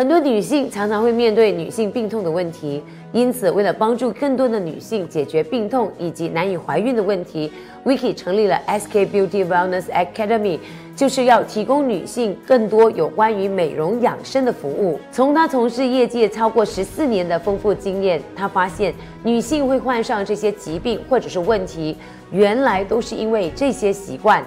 很多女性常常会面对女性病痛的问题，因此为了帮助更多的女性解决病痛以及难以怀孕的问题，Vicky 成立了 SK Beauty Wellness Academy，就是要提供女性更多有关于美容养生的服务。从她从事业界超过十四年的丰富经验，她发现女性会患上这些疾病或者是问题，原来都是因为这些习惯。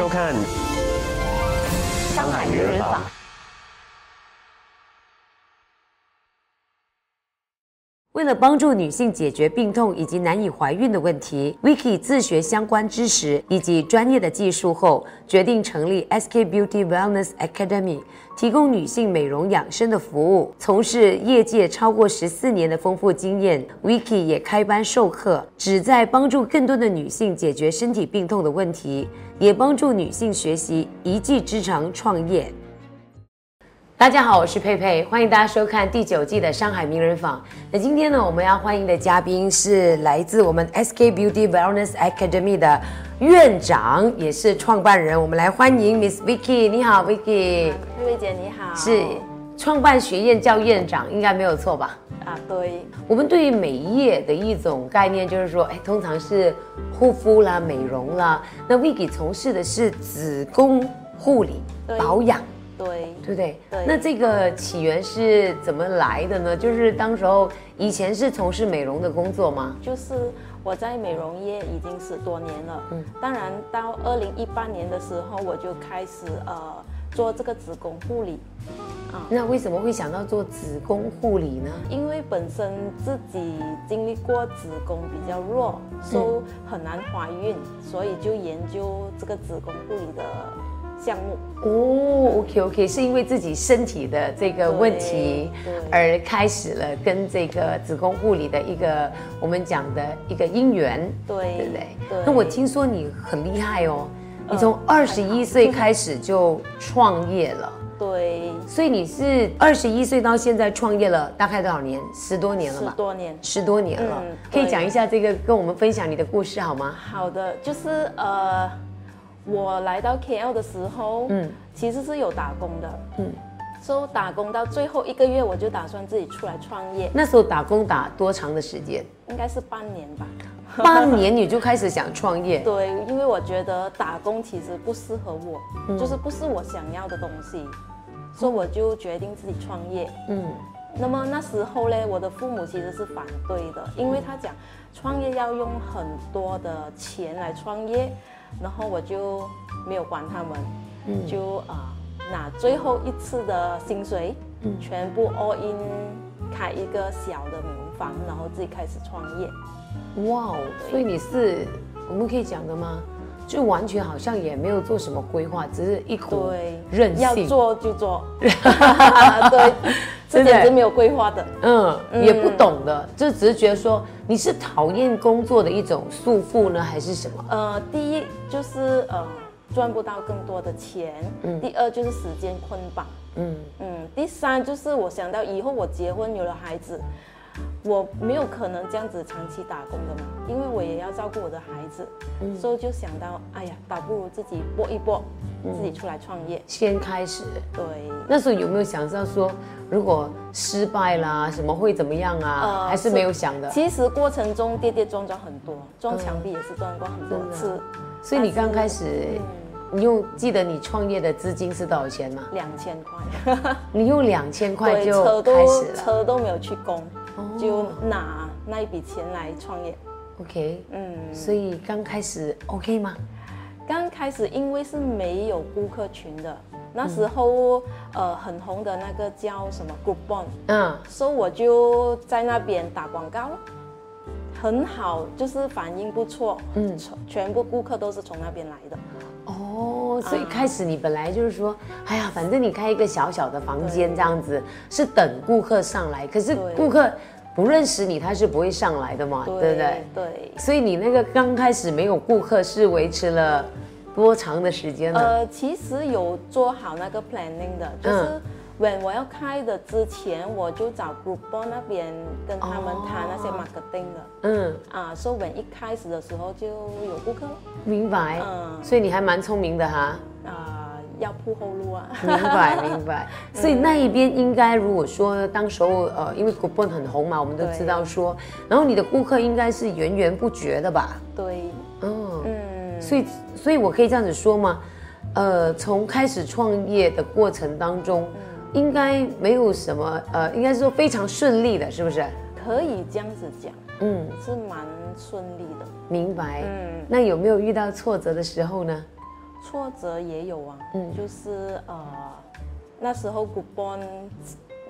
收看。为了帮助女性解决病痛以及难以怀孕的问题，Vicky 自学相关知识以及专业的技术后，决定成立 SK Beauty Wellness Academy，提供女性美容养生的服务。从事业界超过十四年的丰富经验，Vicky 也开班授课，旨在帮助更多的女性解决身体病痛的问题，也帮助女性学习一技之长创业。大家好，我是佩佩，欢迎大家收看第九季的上海名人坊。那今天呢，我们要欢迎的嘉宾是来自我们 SK Beauty Wellness Academy 的院长，也是创办人。我们来欢迎 Miss Vicky。你好，Vicky。佩佩姐你好，是创办学院叫院长，应该没有错吧？啊，对，我们对于美业的一种概念就是说，哎，通常是护肤啦、美容啦。那 Vicky 从事的是子宫护理保养。对，对不对？对那这个起源是怎么来的呢？就是当时候以前是从事美容的工作吗？就是我在美容业已经十多年了，嗯，当然到二零一八年的时候，我就开始呃做这个子宫护理，啊那为什么会想到做子宫护理呢？因为本身自己经历过子宫比较弱，所以很难怀孕，所以就研究这个子宫护理的项目。哦，OK OK，是因为自己身体的这个问题而开始了跟这个子宫护理的一个我们讲的一个姻缘，对对不对？对那我听说你很厉害哦，你呃从二十一岁开始就创业了。对，所以你是二十一岁到现在创业了大概多少年？十多年了吧十？多年。十多年了，嗯可以讲一下这个，跟我们分享你的故事好吗？好的，就是呃，我来到 KL 的时候，嗯。嗯，其实是有打工的，嗯。嗯，所以打工到最后一个月，我就打算自己出来创业，那时候打工打多长的时间？应该是半年吧。半年你就开始想创业，对，因为我觉得打工其实不适合我，就是不是我想要的东西，所以我就决定自己创业。嗯，那么那时候呢，我的父母其实是反对的，因为他讲创业要用很多的钱来创业，然后我就没有管他们，就啊、拿最后一次的薪水，全部 all in 开一个小的民房，然后自己开始创业。哇哦，所以你是我们可以讲的吗？就完全好像也没有做什么规划，只是一股对，任性，要做就做，对，这简直没有规划的。嗯，也不懂的，就只是觉得说你是讨厌工作的一种束缚呢，还是什么？呃，第一就是呃赚不到更多的钱，嗯。第二就是时间捆绑，嗯，嗯，第三就是我想到以后我结婚有了孩子，我没有可能这样子长期打工的嘛，因为我也要照顾我的孩子，所以就想到，哎呀，倒不如自己搏一搏，自己出来创业。先开始，对，那时候有没有想到说，如果失败啦，什么会怎么样啊？呃还是没有想的？其实过程中跌跌撞撞很多，撞墙壁也是撞过很多次，所以你刚开始，你用记得你创业的资金是多少钱吗？两千块，你用两千块，就车开始了。都车都没有去供，哦就拿那一笔钱来创业。OK，嗯，所以刚开始 OK 吗？刚开始因为是没有顾客群的，那时候、呃很红的那个叫什么 Groupon，嗯，所以我就在那边打广告咯，很好，就是反应不错，嗯，全部顾客都是从那边来的。哦，所以开始你本来就是说，哎呀，反正你开一个小小的房间这样子，是等顾客上来，可是对顾客不认识你，他是不会上来的嘛，对不对？对，所以你那个刚开始没有顾客是维持了多长的时间呢？呃，其实有做好那个 planning 的，就是嗯 when 我要开的之前，我就找 Groupon 那边跟他们谈那些哦 marketing 的。嗯，啊，所以 when 一开始的时候就有顾客，明白。嗯所以你还蛮聪明的哈。啊，要铺后路啊。明白 明白，所以那一边应该如果说当时候呃，因为 coupon 很红嘛，我们都知道说，然后你的顾客应该是源源不绝的吧？对，嗯，嗯，所以所以我可以这样子说吗？呃，从开始创业的过程当中，应该没有什么呃，应该是说非常顺利的，是不是？可以这样子讲，嗯，是蛮顺利的。明白。嗯，那有没有遇到挫折的时候呢？挫折也有啊，嗯就是呃，那时候 Groupon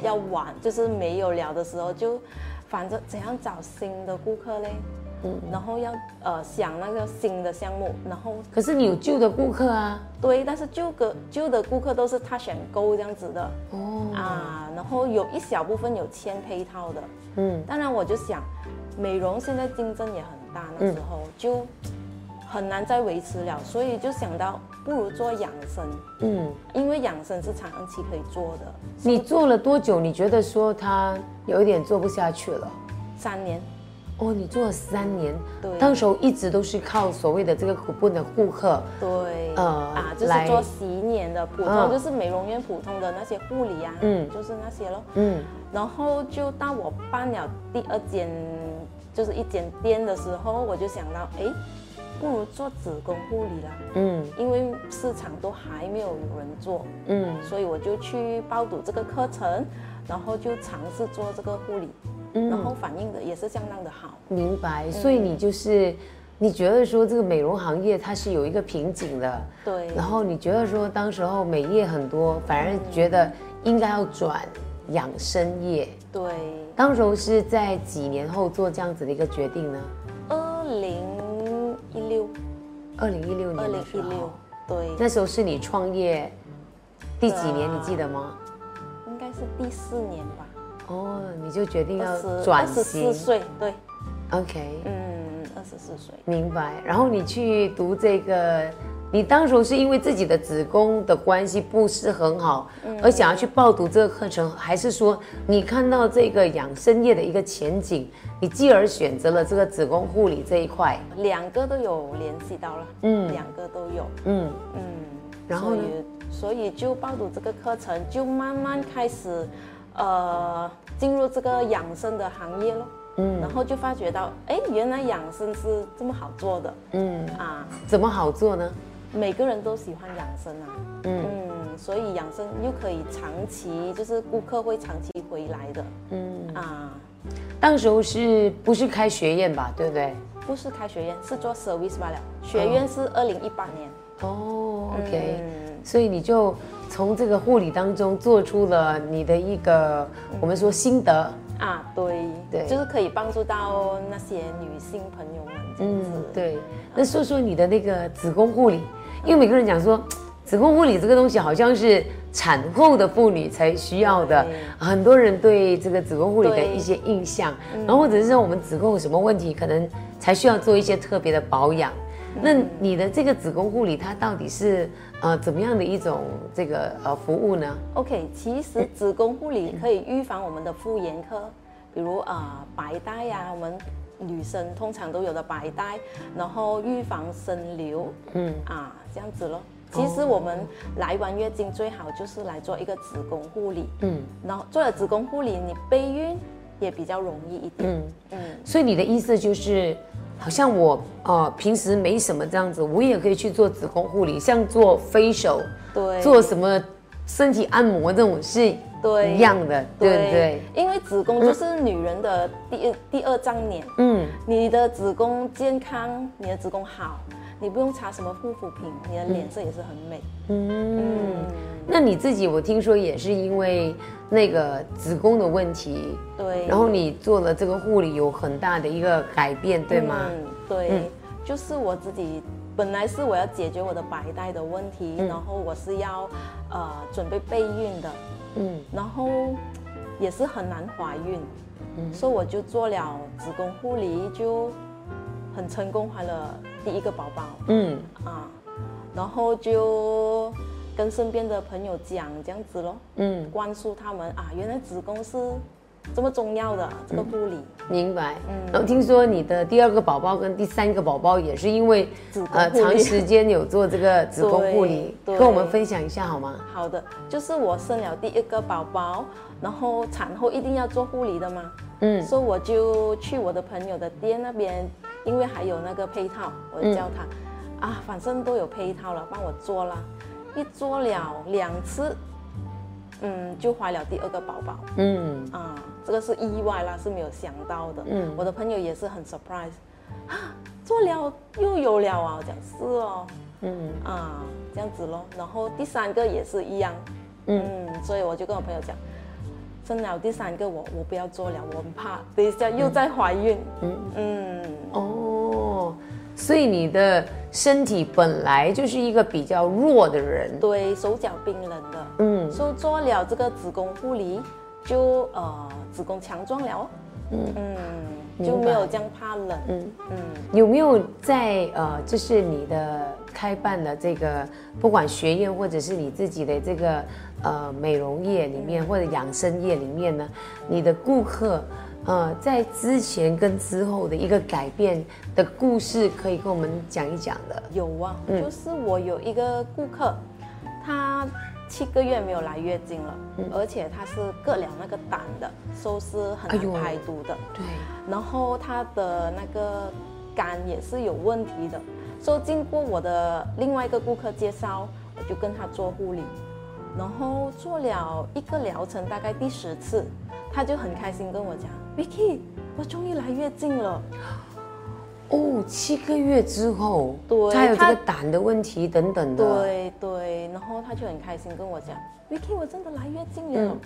要玩，就是没有聊的时候，就反正怎样找新的顾客嘞，嗯，然后要呃想那个新的项目，然后可是你有旧的顾客啊。对，但是旧个旧的顾客都是他选购这样子的哦。啊，然后有一小部分有签配套的，嗯当然我就想，美容现在竞争也很大，那时候就很难再维持了，所以就想到不如做养生，嗯，因为养生是长期可以做的。你做了多久？你觉得说他有一点做不下去了？三年，哦，你做了三年，对。当时候一直都是靠所谓的这个 coupon 的顾客，对，呃啊，就是做洗脸的普通，嗯。就是美容院普通的那些护理啊，嗯。就是那些咯。嗯。然后就到我办了第二间，就是一间店的时候，我就想到，哎，不如做子宫护理啦，嗯。因为市场都还没有有人做，嗯。所以我就去报读这个课程，然后就尝试做这个护理，然后反应的也是相当的好。明白。所以你就是你觉得说这个美容行业它是有一个瓶颈的，对，然后你觉得说当时候美业很多，反而觉得应该要转养生业。对，当时候是在几年后做这样子的一个决定呢？二零一六，二零一六二零年的时候一六，，对，那时候是你创业第几年？你记得吗？应该是第四年吧，哦，你就决定要转二十四。岁，对，OK，嗯，二十四岁，明白。然后你去读这个，你当时候是因为自己的子宫的关系不是很好，嗯。而想要去报读这个课程，还是说你看到这个养生业的一个前景，你继而选择了这个子宫护理这一块？两个都有联系到了，嗯。两个都有，嗯，嗯，然后所以就报读这个课程，就慢慢开始，呃，进入这个养生的行业咯。嗯，然后就发觉到，哎，原来养生是这么好做的，嗯，啊，怎么好做呢？每个人都喜欢养生啊，嗯。所以养生又可以长期，就是顾客会长期回来的，嗯。啊，当时候是不是开学院吧？对不对？不是开学院，是做 service 罢了，学院是二零一八年，哦，OK，、嗯所以你就从这个护理当中做出了你的一个我们说心得，啊，对，对。就是可以帮助到那些女性朋友们这样子，嗯，对。那说说你的那个子宫护理，因为每个人讲说，子宫护理这个东西好像是产后的妇女才需要的，很多人对这个子宫护理的一些印象，然后或者是说我们子宫有什么问题，可能才需要做一些特别的保养。那你的这个子宫护理，它到底是呃怎么样的一种这个呃服务呢？OK，其实子宫护理可以预防我们的妇炎科，比如啊、白带呀、我们女生通常都有的白带，然后预防生瘤，嗯啊这样子咯。其实我们来完月经最好就是来做一个子宫护理，嗯然后做了子宫护理，你备孕也比较容易一点。嗯。嗯所以你的意思就是，好像我呃平时没什么这样子，我也可以去做子宫护理，像做 facial，对，做什么身体按摩这种是对一样的，对不对？因为子宫就是女人的第二、第二张脸，嗯，你的子宫健康，你的子宫好，你不用擦什么护肤品，你的脸色也是很美。嗯。那你自己我听说也是因为那个子宫的问题，对。然后你做了这个护理有很大的一个改变，对吗？嗯，对，就是我自己本来是我要解决我的白带的问题，然后我是要呃准备备孕的，嗯。然后也是很难怀孕，所以我就做了子宫护理，就很成功怀了第一个宝宝嗯啊。然后就跟身边的朋友讲这样子咯，嗯，灌输他们啊，原来子宫是这么重要的这个护理。明白。嗯然后听说你的第二个宝宝跟第三个宝宝也是因为呃长时间有做这个子宫护理，跟我们分享一下好吗？好的，就是我生了第一个宝宝，然后产后一定要做护理的嘛，嗯所以我就去我的朋友的店那边，因为还有那个配套，我就叫他、啊，反正都有配套了，帮我做啦。一做了两次，嗯，就怀了第二个宝宝。嗯。啊，这个是意外啦，是没有想到的。嗯。我的朋友也是很 surprise，啊，做了又有了啊，我讲是哦，嗯。啊，这样子咯。然后第三个也是一样，嗯。嗯，所以我就跟我朋友讲，生了第三个我我不要做了，我很怕。等一下又在怀孕。嗯。嗯，哦，所以你的身体本来就是一个比较弱的人，对手脚冰冷的，嗯。所以做了这个子宫护理，就呃子宫强壮了。哦，嗯嗯，就没有这样怕冷。嗯。嗯，有没有在呃，就是你的开办了这个，不管学院或者是你自己的这个呃美容业里面或者养生业里面呢，你的顾客呃在之前跟之后的一个改变的故事，可以跟我们讲一讲的？有啊，嗯就是我有一个顾客，他七个月没有来月经了，而且他是割了那个胆的，所以是很排毒的。对，然后他的那个肝也是有问题的，所以经过我的另外一个顾客介绍，我就跟他做护理，然后做了一个疗程，大概第十次，他就很开心跟我讲，Vicky，我终于来月经了。哦，七个月之后，对他有这他个胆的问题等等的，，对对，然后他就很开心跟我讲，Vicky，我真的来月经了。嗯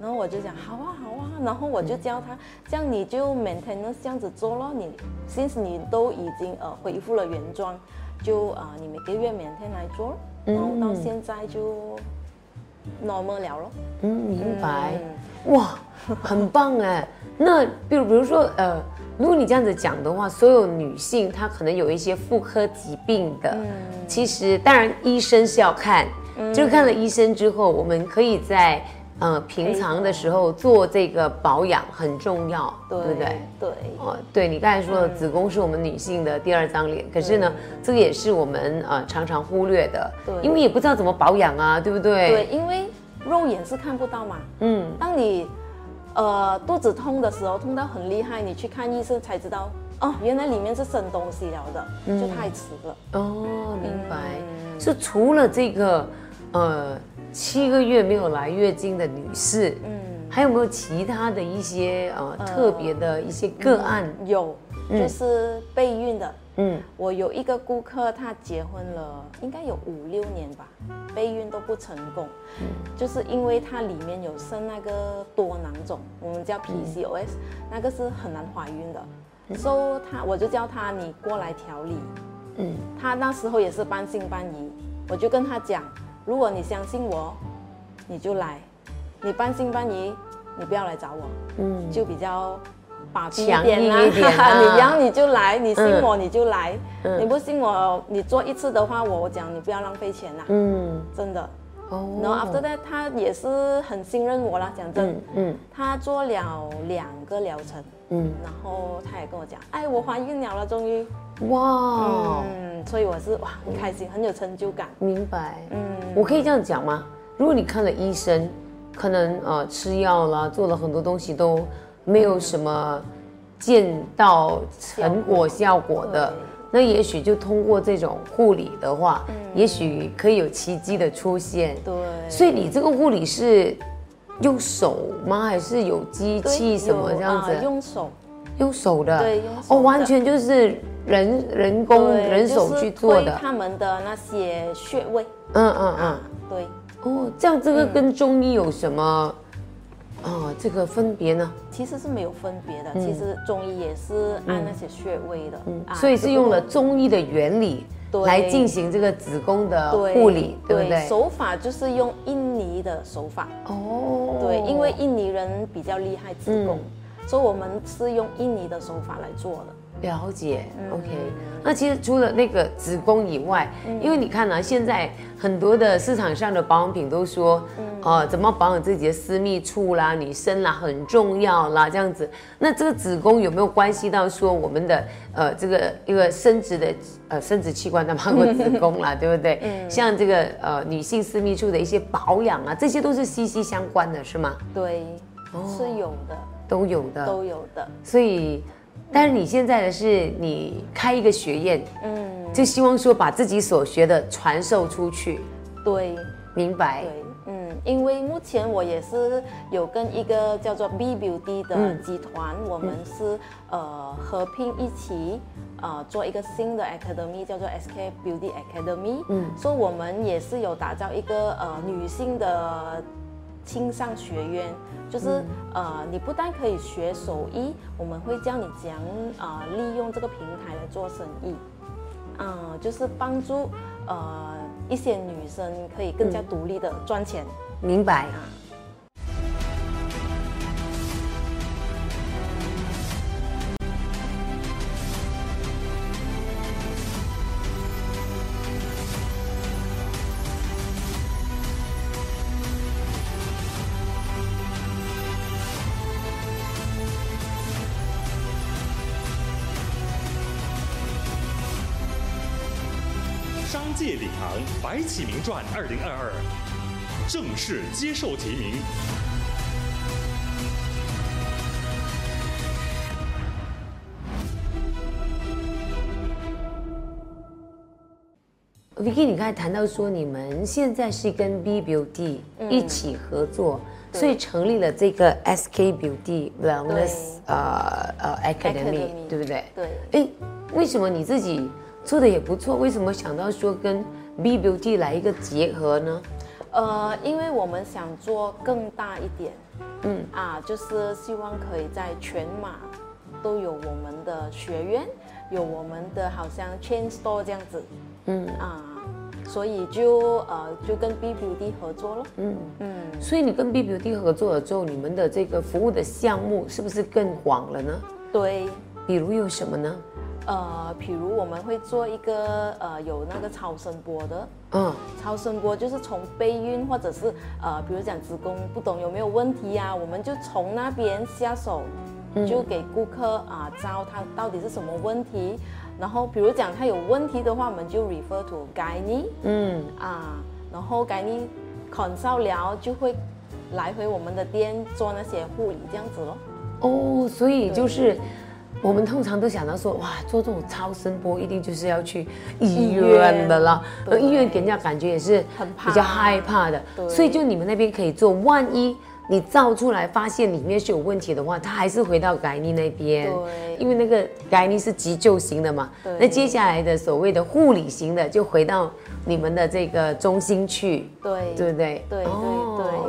然后我就讲好啊好啊，然后我就教他，这样你就 maintenance 这样子做咯。你 since 你都已经呃恢复了原状，就啊、呃、你每个月每天来做，然后到现在就 normal 了咯。嗯，明白。嗯哇，很棒哎！那比如比如说呃，如果你这样子讲的话，所有女性她可能有一些妇科疾病的，嗯其实当然医生是要看，就是看了医生之后，我们可以在呃平常的时候做这个保养很重要，对不对？对哦，对你刚才说的，子宫是我们女性的第二张脸，可是呢，这个也是我们呃常常忽略的，对因为也不知道怎么保养啊，对不对？对，因为肉眼是看不到嘛。嗯，当你呃肚子痛的时候，痛到很厉害，你去看医生才知道，哦，原来里面是生东西了的，就太迟了。哦，明白。嗯是除了这个，呃，七个月没有来月经的女士，嗯，还有没有其他的一些呃特别的一些个案？有，就是备孕的。嗯。我有一个顾客，她结婚了，应该有五六年吧，备孕都不成功，就是因为它里面有生那个多囊肿，我们叫 PCOS，、那个是很难怀孕的，所以她我就叫她你过来调理，嗯。她那时候也是半信半疑，我就跟她讲，如果你相信我，你就来；你半信半疑，你不要来找我，嗯，就比较把逼强硬啦一点啊。你要你就来，你信我你就来，嗯。你不信我，你做一次的话，我我讲你不要浪费钱啦，嗯。真的。哦，然后 after that 他也是很信任我啦，讲真，嗯嗯。他做了两个疗程，嗯，然后他也跟我讲，哎，我怀孕了了，终于，哇，嗯，所以我是哇很开心，很有成就感，明白。嗯，我可以这样讲吗？如果你看了医生，可能呃吃药啦，做了很多东西都没有什么见到成果效果的，那也许就通过这种护理的话，也许可以有奇迹的出现。对，所以你这个护理是用手吗？还是有机器什么这样子？啊用手，用手的，对用手哦，完全就是人人工人手去做的。推，他们的那些穴位，嗯嗯嗯。啊，，对。哦，这样这个跟中医有什么？哦这个分别呢？其实是没有分别的，其实中医也是按那些穴位的，啊所以是用了中医的原理对。来进行这个子宫的护理，对不对？手法就是用印尼的手法，哦，对，因为印尼人比较厉害子宫，嗯。所以我们是用印尼的手法来做的。了解，OK。那其实除了那个子宫以外，因为你看啊，现在很多的市场上的保养品都说，哦，怎么保养自己的私密处啦、女生啦很重要啦，这样子。那这个子宫有没有关系到说我们的呃这个一个生殖的呃生殖器官，它包括子宫啦，对不对？嗯。像这个呃女性私密处的一些保养啊，这些都是息息相关的，是吗？对，是有的，都有的，都有的。所以。但是你现在的是你开一个学院，嗯，就希望说把自己所学的传授出去，对，明白，对，嗯，因为目前我也是有跟一个叫做 B Beauty 的集团，我们是呃合并一起，呃做一个新的 Academy，叫做 SK Beauty Academy，嗯，所以我们也是有打造一个呃女性的。青上学院就是呃，你不但可以学手艺，我们会教你怎样啊利用这个平台来做生意，嗯，就是帮助呃一些女生可以更加独立的赚钱。明白啊。界领航白起名传二零二二正式接受提名。Vicky，你刚才谈到说你们现在是跟 B Beauty 一起合作，所以成立了这个 SK Beauty Wellness 呃呃 Academy，对不对？对。哎，为什么你自己？做的也不错，为什么想到说跟 B Beauty 来一个结合呢？呃，因为我们想做更大一点，嗯。啊，就是希望可以在全马都有我们的学院，有我们的好像 Chain Store 这样子，嗯。啊，所以就呃就跟 B Beauty 合作了，嗯。嗯，所以你跟 B Beauty 合作了之后，你们的这个服务的项目是不是更广了呢？对，比如有什么呢？呃，比如我们会做一个呃有那个超声波的，嗯，超声波就是从备孕或者是呃，比如讲子宫不懂有没有问题呀，我们就从那边下手，就给顾客啊招他到底是什么问题，然后比如讲他有问题的话，我们就 refer to 该尼，嗯。啊，然后该尼 consult 聊就会来回我们的店做那些护理这样子咯。哦，所以就是。我们通常都想到说，哇，做这种超声波一定就是要去医院的了，而医院给人家感觉也是比较害怕的，所以就你们那边可以做，万一你照出来发现里面是有问题的话，他还是回到改尼那边，对，因为那个改尼是急救型的嘛，那接下来的所谓的护理型的就回到你们的这个中心去，对，对不对？对对对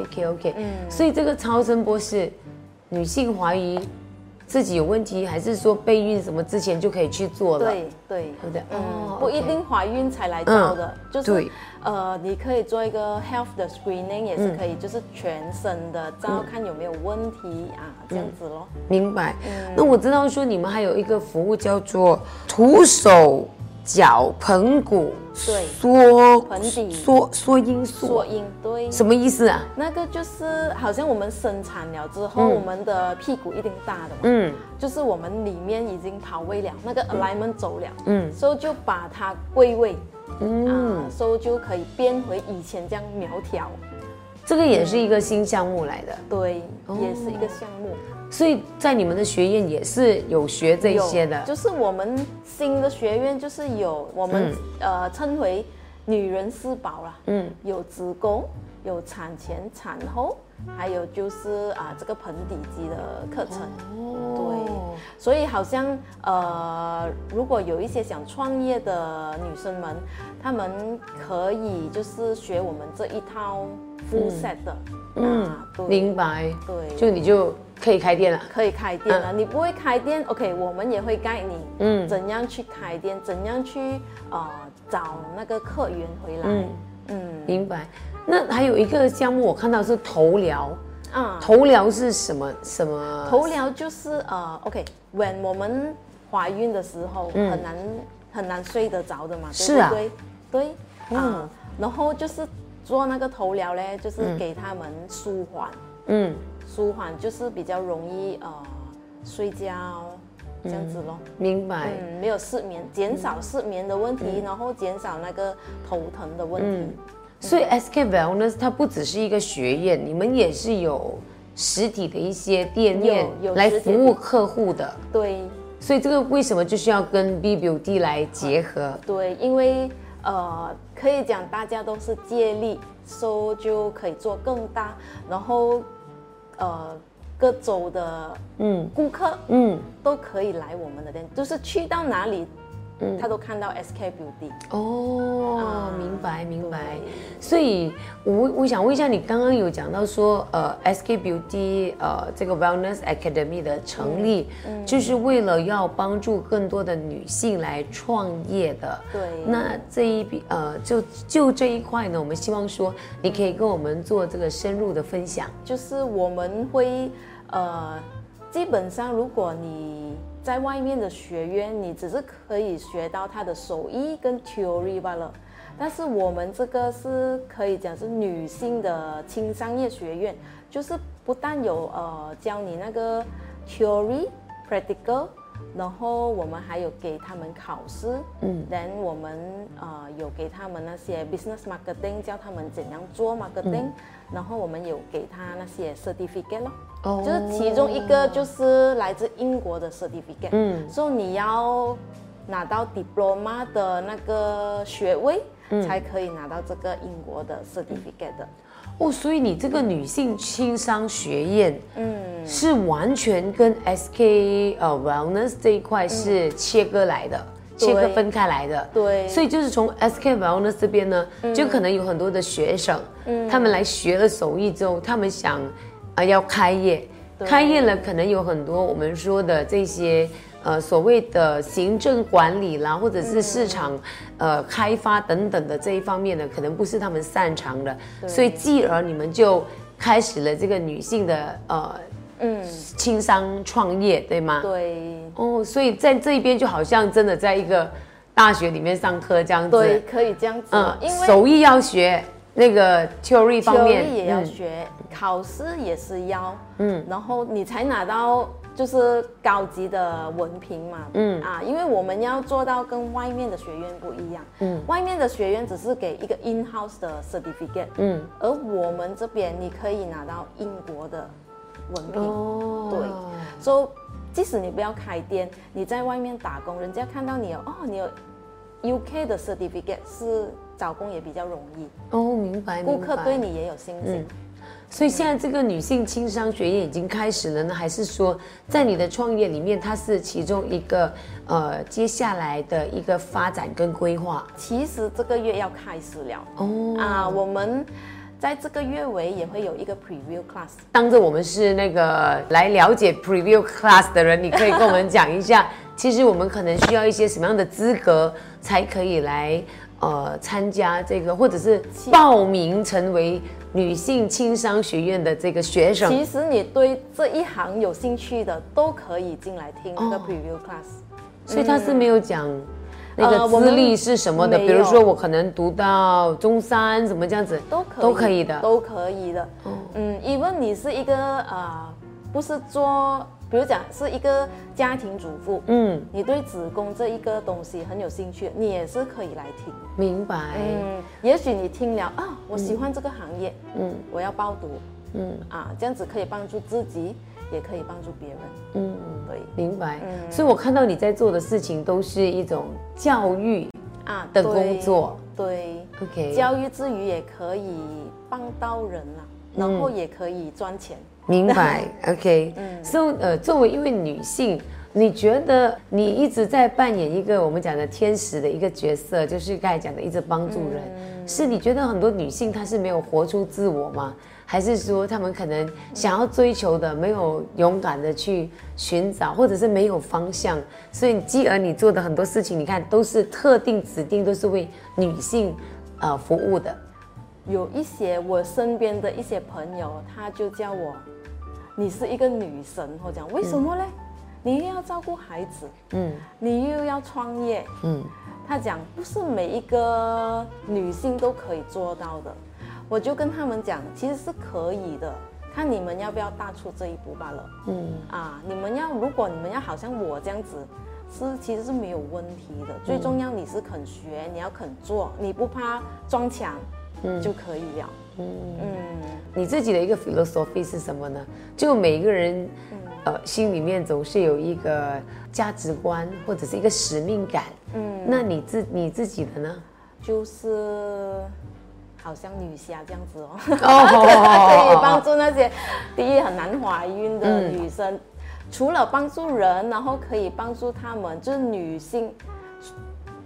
，OK OK，嗯，所以这个超声波是女性怀疑。自己有问题，还是说备孕什么之前就可以去做了？对对，对不对？哦，不一定怀孕才来做的，就是呃，你可以做一个 health 的 screening 也是可以，就是全身的照看有没有问题啊，这样子咯。明白。那我知道说你们还有一个服务叫做徒手。脚盆骨对。缩盆底。缩缩阴缩。阴对。什么意思啊？那个就是好像我们生产了之后，我们的屁股一定大的嘛，嗯，就是我们里面已经跑位了，那个 alignment 走了，嗯，所以就把它归位，嗯，所以就可以变回以前这样苗条。这个也是一个新项目来的，对，也是一个项目。所以在你们的学院也是有学这些的，就是我们新的学院就是有我们呃称为女人四宝啦，嗯，有子宫，有产前产后，还有就是啊这个盆底肌的课程，哦，对，所以好像呃如果有一些想创业的女生们，她们可以就是学我们这一套 full set 的，嗯，明白，对，就你就。可以开店了，可以开店了。你不会开店，OK，我们也会带你，嗯，怎样去开店，怎样去呃找那个客源回来，嗯。嗯，明白。那还有一个项目，我看到是头疗，啊，头疗是什么什么？头疗就是呃，OK，when 我们怀孕的时候很难、很难睡得着的嘛，对是啊。不对？对，嗯。啊，然后就是做那个头疗嘞，就是给他们舒缓，嗯，舒缓就是比较容易呃睡觉这样子咯。明白。嗯，没有失眠，减少失眠的问题，嗯然后减少那个头疼的问题。所以 SK Wellness 它不只是一个学院，你们也是有实体的一些店面来服务客户的。对所以这个为什么就是要跟 B Beauty 来结合？对，因为呃，可以讲大家都是借力，so 就可以做更大，然后呃各州的嗯。顾客嗯，都可以来我们的店，就是去到哪里，他都看到 SK Beauty。哦，啊明白明白。所以我我想问一下，你刚刚有讲到说，呃，SK Beauty 呃这个 Wellness Academy 的成立，嗯就是为了要帮助更多的女性来创业的。对那这一笔呃就就这一块呢，我们希望说你可以跟我们做这个深入的分享。就是我们会呃，基本上如果你在外面的学院，你只是可以学到他的手艺跟 theory 罢了。但是我们这个是可以讲是女性的轻商业学院，就是不但有呃教你那个 theory practical，然后我们还有给他们考试，嗯，then 我们呃有给他们那些 business marketing，教他们怎样做 marketing，、然后我们有给他那些 certificate 咯，哦。就是其中一个就是来自英国的 certificate，嗯，所以你要拿到 diploma 的那个学位，才可以拿到这个英国的 certificate 的。哦，所以你这个女性轻商学院，嗯，是完全跟 SK 呃 Wellness 这一块是切割来的，切割分开来的。对。所以就是从 SK Wellness 这边呢，就可能有很多的学生，嗯。他们来学了手艺之后，他们想啊、要开业，对开业了可能有很多我们说的这些。呃，所谓的行政管理啦，或者是市场、呃开发等等的这一方面呢，可能不是他们擅长的，所以继而你们就开始了这个女性的呃嗯，轻商创业，对吗？。对哦，所以在这一边就好像真的在一个大学里面上课这样子。对，，可以这样子嗯哦，，因为手艺要学，那个 theory 方面也要嗯。学，考试也是要，嗯，然后你才拿到就是高级的文凭嘛，嗯。啊，因为我们要做到跟外面的学院不一样，嗯，外面的学院只是给一个 in house 的 certificate，嗯，而我们这边你可以拿到英国的文凭，哦，对所以即使你不要开店，你在外面打工，人家看到你有哦，你有 UK 的 certificate 是找工也比较容易，哦，明白，顾客对你也有信心。所以现在这个女性轻商学院已经开始了呢，还是说在你的创业里面，它是其中一个呃接下来的一个发展跟规划？其实这个月要开始了哦，啊，我们在这个月尾也会有一个 preview class。当着我们是那个来了解 preview class 的人，你可以跟我们讲一下，其实我们可能需要一些什么样的资格才可以来呃参加这个，或者是报名成为女性轻商学院的这个学生。其实你对这一行有兴趣的，都可以进来听这个哦 preview class。所以他是没有讲那个资历是什么的，比如说我可能读到中三什么这样子，都可以，都可以的。都可以的。嗯，even 你是一个呃，不是做，比如讲是一个家庭主妇，嗯，你对子宫这一个东西很有兴趣，你也是可以来听。明白。嗯，也许你听了啊，我喜欢这个行业，嗯我要报读嗯啊，这样子可以帮助自己，也可以帮助别人。嗯，对明白。嗯所以我看到你在做的事情都是一种教育啊的工作。对，OK，教育之余也可以帮到人啦，然后也可以赚钱。明白。OK，嗯所以呃，作为一位女性。你觉得你一直在扮演一个我们讲的天使的一个角色，就是刚才讲的一直帮助人，嗯是你觉得很多女性她是没有活出自我吗？还是说她们可能想要追求的没有勇敢的去寻找，或者是没有方向？所以继而你做的很多事情，你看都是特定指定都是为女性呃服务的。有一些我身边的一些朋友，他就叫我，你是一个女神，我讲为什么嘞？你又要照顾孩子，嗯你又要创业。嗯他讲不是每一个女性都可以做到的，我就跟他们讲，其实是可以的，看你们要不要踏出这一步罢了。嗯啊，你们要如果你们要好像我这样子，是其实是没有问题的。最重要你是肯学，你要肯做，你不怕撞墙，就可以了。嗯，嗯，你自己的一个 philosophy 是什么呢？就每个人，呃，心里面总是有一个价值观或者是一个使命感。嗯，那你自你自己的呢？就是好像女侠这样子哦，哦可以帮助那些第一很难怀孕的女生，除了帮助人，然后可以帮助她们，就是女性，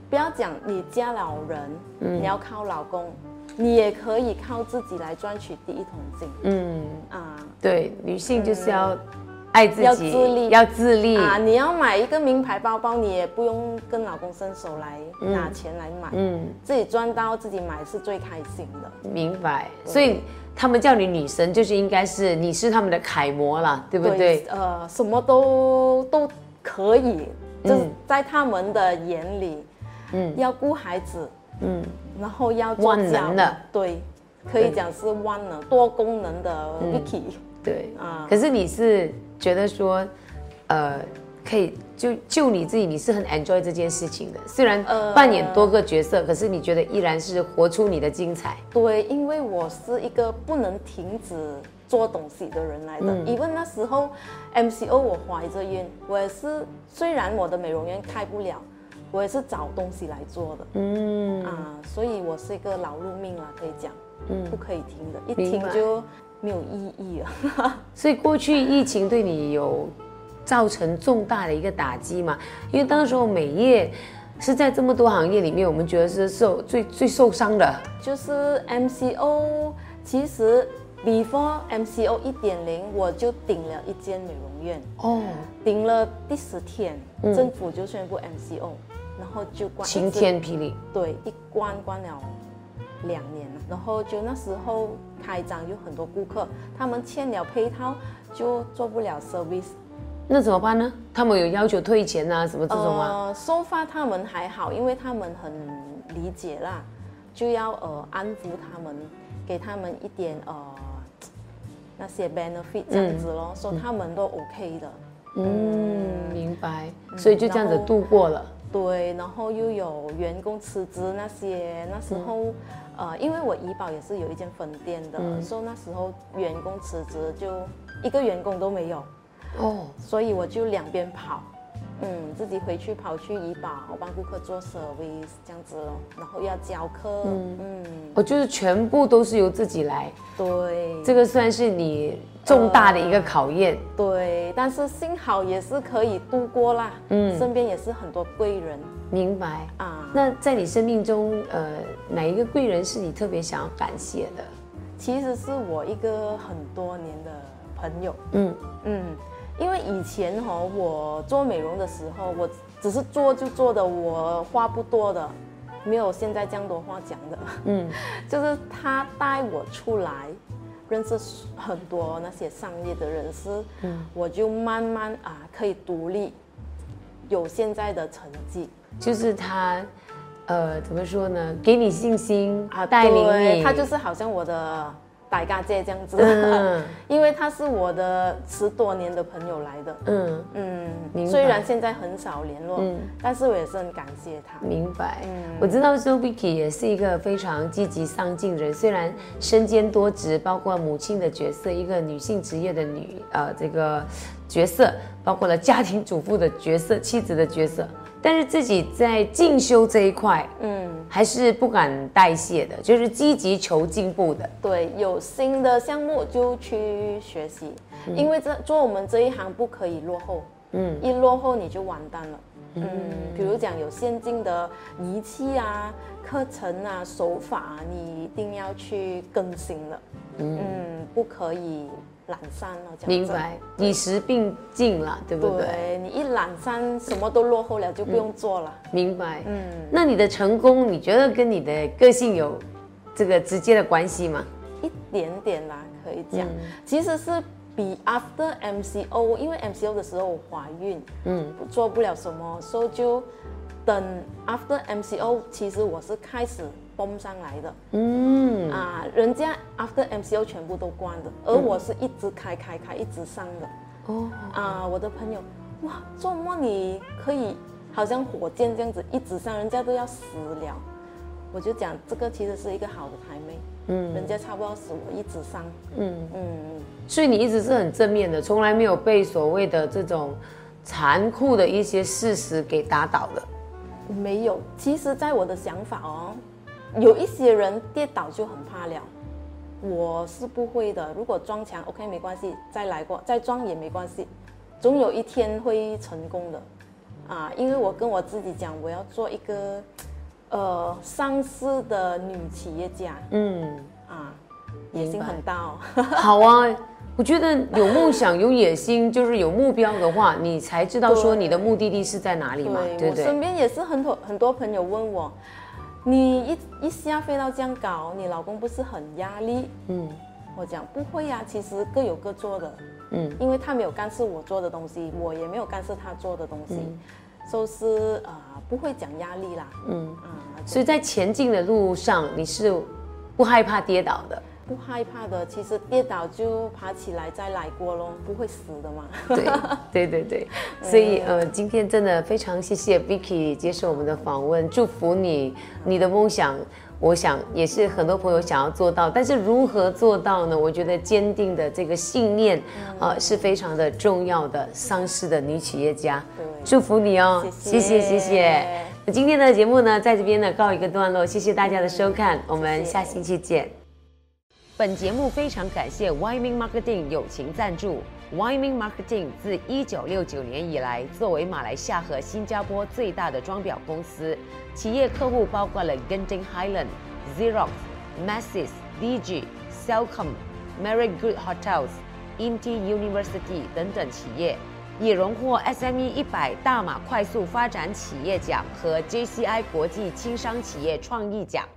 不要讲你家老人，你要靠老公，你也可以靠自己来赚取第一桶金嗯，啊。对，女性就是要爱自己，要自立要自立。啊，你要买一个名牌包包，你也不用跟老公伸手来拿钱来买，嗯，自己赚到自己买是最开心的。明白。所以他们叫你女神，就是应该是你是他们的楷模啦，对不对？呃，什么都都可以，就是嗯在他们的眼里，嗯要顾孩子，嗯，然后要做万能的，对，可以讲是万能多功能的 Vicky，、对。啊。可是你是觉得说，呃，可以就就你自己，你是很 enjoy 这件事情的。虽然呃。扮演多个角色，可是你觉得依然是活出你的精彩。对，因为我是一个不能停止做东西的人来的。嗯。因为那时候 MCO 我怀着孕，我也是虽然我的美容院开不了，我也是找东西来做的。嗯，啊，所以我是一个劳碌命啊，可以讲，嗯不可以停的，一明白停就没有意义了。所以过去疫情对你有造成重大的一个打击嘛？因为当时候美业是在这么多行业里面，我们觉得是受最最受伤的。就是 MCO，其实 before MCO 一点零，我就顶了一间美容院，哦，顶了第十天，嗯政府就宣布 MCO，然后就关晴天霹雳。对，一关关了两年了，然后就那时候开张有很多顾客，他们签了配套就做不了 service，那怎么办呢？他们有要求退钱啊，什么这种吗？呃，收发他们还好，因为他们很理解啦，就要呃安抚他们，给他们一点呃那些 benefit 这样子咯，说、他们都 OK 的。嗯，明白。所以就这样子度过了。对，然后又有员工辞职那些，那时候、呃，因为我怡保也是有一间分店的，所以那时候员工辞职就一个员工都没有，哦，所以我就两边跑，嗯，自己回去跑去怡保帮顾客做 service 这样子咯，然后要教课，嗯。我就是全部都是由自己来，对，这个算是你重大的一个考验。对，但是幸好也是可以度过啦，嗯，身边也是很多贵人。明白。啊，那在你生命中，呃，哪一个贵人是你特别想要感谢的？其实是我一个很多年的朋友，嗯。嗯，因为以前哈、我做美容的时候，我只是做就做的，我话不多的，没有现在这样多话讲的。嗯，就是他带我出来，认识很多那些商业的人士，嗯，我就慢慢啊可以独立，有现在的成绩就是他，呃，怎么说呢？给你信心啊，带领你。他就是好像我的大家姐这样子，嗯。因为他是我的十多年的朋友来的，嗯，嗯，虽然现在很少联络，嗯。但是我也是很感谢他。明白。嗯。我知道说 Vicky 也是一个非常积极上进人，虽然身兼多职，包括母亲的角色，一个女性职业的女呃这个角色，包括了家庭主妇的角色、妻子的角色，但是自己在进修这一块嗯，还是不敢代谢的，就是积极求进步的。对，有新的项目就去学习，嗯因为这做我们这一行不可以落后，嗯一落后你就完蛋了。嗯，比如讲有先进的仪器啊、课程啊、手法啊，你一定要去更新了。嗯不可以懒散了。明白，与时并进了，对不对？对你一懒散，什么都落后了，就不用做了。明白。嗯，那你的成功，你觉得跟你的个性有这个直接的关系吗？一点点啦，可以讲。嗯其实是比 after MCO，因为 MCO 的时候我怀孕，嗯，做不了什么，所以就等 after MCO，其实我是开始蹦上来的，嗯。啊，人家 after MCO 全部都关的，而我是一直开开开，一直上的，哦。啊，我的朋友，哇，做梦你可以好像火箭这样子一直上，人家都要死了，我就讲这个其实是一个好的台妹。嗯，人家差不多死，我一直上。嗯嗯，所以你一直是很正面的，从来没有被所谓的这种残酷的一些事实给打倒的。没有，其实，在我的想法哦，有一些人跌倒就很怕了，我是不会的。如果撞墙，OK，没关系，再来过，再撞也没关系，总有一天会成功的。啊，因为我跟我自己讲，我要做一个。呃，上市的女企业家，嗯啊，野心很大哦。好啊，我觉得有梦想、有野心，就是有目标的话，你才知道说你的目的地是在哪里嘛，对不对？我身边也是很多很多朋友问我，你一一下飞到这样搞，你老公不是很压力？嗯，我讲不会呀，其实各有各做的，嗯，因为他没有干涉我做的东西，我也没有干涉他做的东西。就是啊，不会讲压力啦。嗯啊，所以在前进的路上，你是不害怕跌倒的。不害怕的，其实跌倒就爬起来再来过咯，不会死的嘛。对 对对对，所以呃，今天真的非常谢谢 Vicky 接受我们的访问，祝福你，你的梦想。我想也是很多朋友想要做到，但是如何做到呢？我觉得坚定的这个信念，呃，是非常的重要的。上市的女企业家，祝福你哦！谢谢谢谢。那今天的节目呢，在这边呢告一个段落，谢谢大家的收看，我们下星期见。本节目非常感谢 Wyman Marketing 友情赞助。Wyman Marketing 自一九六九年以来，作为马来西亚和新加坡最大的装裱公司，企业客户包括了 Genting Highland、Xerox、Masses、DG、Cellcom、Marriott Good Hotels、INTI University 等等企业，也荣获 SME 一百大马快速发展企业奖和 JCI 国际轻商企业创意奖。